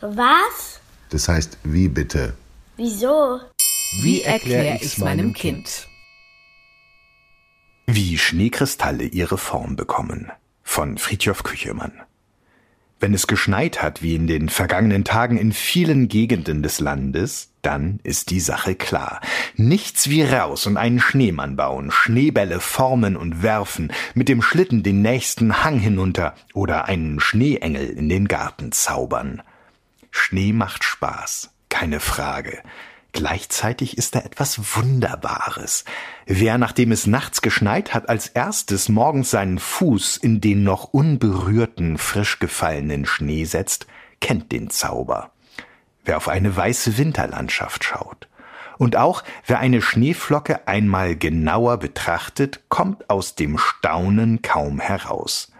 Was? Das heißt, wie bitte? Wieso? Wie erkläre ich's meinem Kind? Wie Schneekristalle ihre Form bekommen. Von Fridtjof Küchemann. Wenn es geschneit hat, wie in den vergangenen Tagen in vielen Gegenden des Landes, dann ist die Sache klar. Nichts wie raus und einen Schneemann bauen, Schneebälle formen und werfen, mit dem Schlitten den nächsten Hang hinunter oder einen Schneeengel in den Garten zaubern. Schnee macht Spaß, keine Frage. Gleichzeitig ist da etwas Wunderbares. Wer, nachdem es nachts geschneit hat, als erstes morgens seinen Fuß in den noch unberührten, frisch gefallenen Schnee setzt, kennt den Zauber. Wer auf eine weiße Winterlandschaft schaut. Und auch wer eine Schneeflocke einmal genauer betrachtet, kommt aus dem Staunen kaum heraus.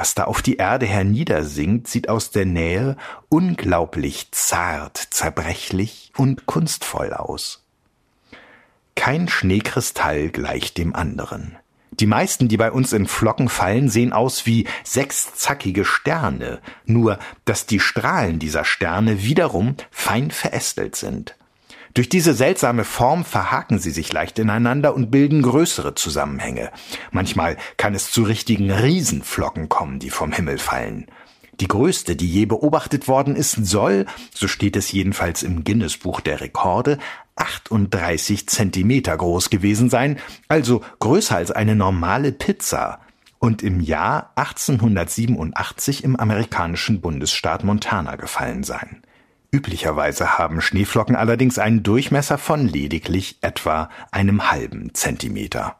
Was da auf die Erde herniedersinkt, sieht aus der Nähe unglaublich zart, zerbrechlich und kunstvoll aus. Kein Schneekristall gleicht dem anderen. Die meisten, die bei uns in Flocken fallen, sehen aus wie sechszackige Sterne, nur dass die Strahlen dieser Sterne wiederum fein verästelt sind. Durch diese seltsame Form verhaken sie sich leicht ineinander und bilden größere Zusammenhänge. Manchmal kann es zu richtigen Riesenflocken kommen, die vom Himmel fallen. Die größte, die je beobachtet worden ist, soll, so steht es jedenfalls im Guinness-Buch der Rekorde, 38 Zentimeter groß gewesen sein, also größer als eine normale Pizza und im Jahr 1887 im amerikanischen Bundesstaat Montana gefallen sein. Üblicherweise haben Schneeflocken allerdings einen Durchmesser von lediglich etwa einem halben Zentimeter.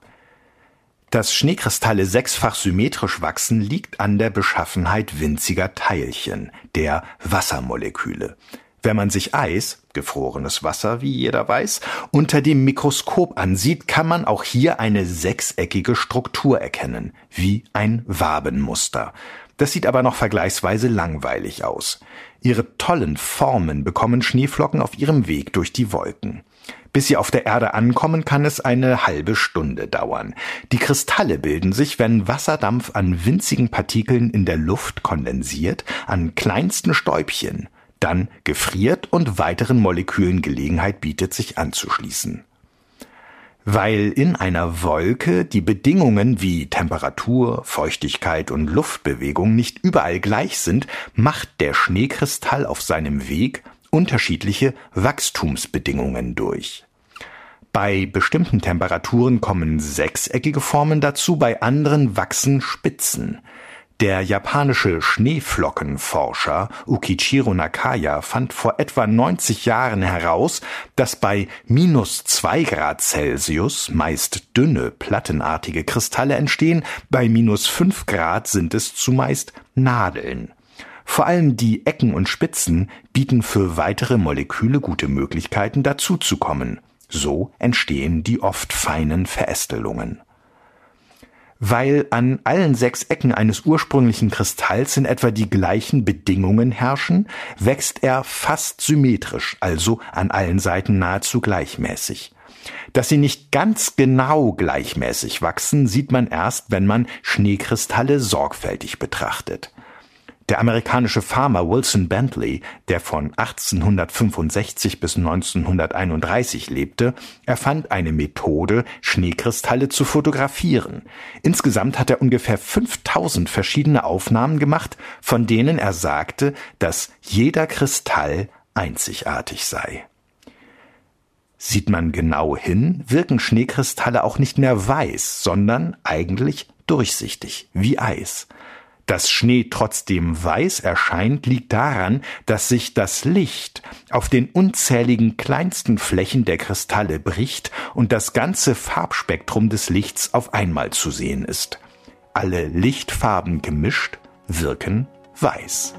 Dass Schneekristalle sechsfach symmetrisch wachsen, liegt an der Beschaffenheit winziger Teilchen, der Wassermoleküle. Wenn man sich Eis, gefrorenes Wasser, wie jeder weiß, unter dem Mikroskop ansieht, kann man auch hier eine sechseckige Struktur erkennen, wie ein Wabenmuster. Das sieht aber noch vergleichsweise langweilig aus. Ihre tollen Formen bekommen Schneeflocken auf ihrem Weg durch die Wolken. Bis sie auf der Erde ankommen, kann es eine halbe Stunde dauern. Die Kristalle bilden sich, wenn Wasserdampf an winzigen Partikeln in der Luft kondensiert, an kleinsten Stäubchen, dann gefriert und weiteren Molekülen Gelegenheit bietet, sich anzuschließen. Weil in einer Wolke die Bedingungen wie Temperatur, Feuchtigkeit und Luftbewegung nicht überall gleich sind, macht der Schneekristall auf seinem Weg unterschiedliche Wachstumsbedingungen durch. Bei bestimmten Temperaturen kommen sechseckige Formen dazu, bei anderen wachsen Spitzen. Der japanische Schneeflockenforscher Ukichiro Nakaya fand vor etwa 90 Jahren heraus, dass bei minus zwei Grad Celsius meist dünne, plattenartige Kristalle entstehen, bei minus fünf Grad sind es zumeist Nadeln. Vor allem die Ecken und Spitzen bieten für weitere Moleküle gute Möglichkeiten dazuzukommen. So entstehen die oft feinen Verästelungen weil an allen sechs Ecken eines ursprünglichen Kristalls in etwa die gleichen Bedingungen herrschen, wächst er fast symmetrisch, also an allen Seiten nahezu gleichmäßig. Dass sie nicht ganz genau gleichmäßig wachsen, sieht man erst, wenn man Schneekristalle sorgfältig betrachtet. Der amerikanische Farmer Wilson Bentley, der von 1865 bis 1931 lebte, erfand eine Methode, Schneekristalle zu fotografieren. Insgesamt hat er ungefähr 5000 verschiedene Aufnahmen gemacht, von denen er sagte, dass jeder Kristall einzigartig sei. Sieht man genau hin, wirken Schneekristalle auch nicht mehr weiß, sondern eigentlich durchsichtig, wie Eis. Dass Schnee trotzdem weiß erscheint, liegt daran, dass sich das Licht auf den unzähligen kleinsten Flächen der Kristalle bricht und das ganze Farbspektrum des Lichts auf einmal zu sehen ist. Alle Lichtfarben gemischt wirken weiß.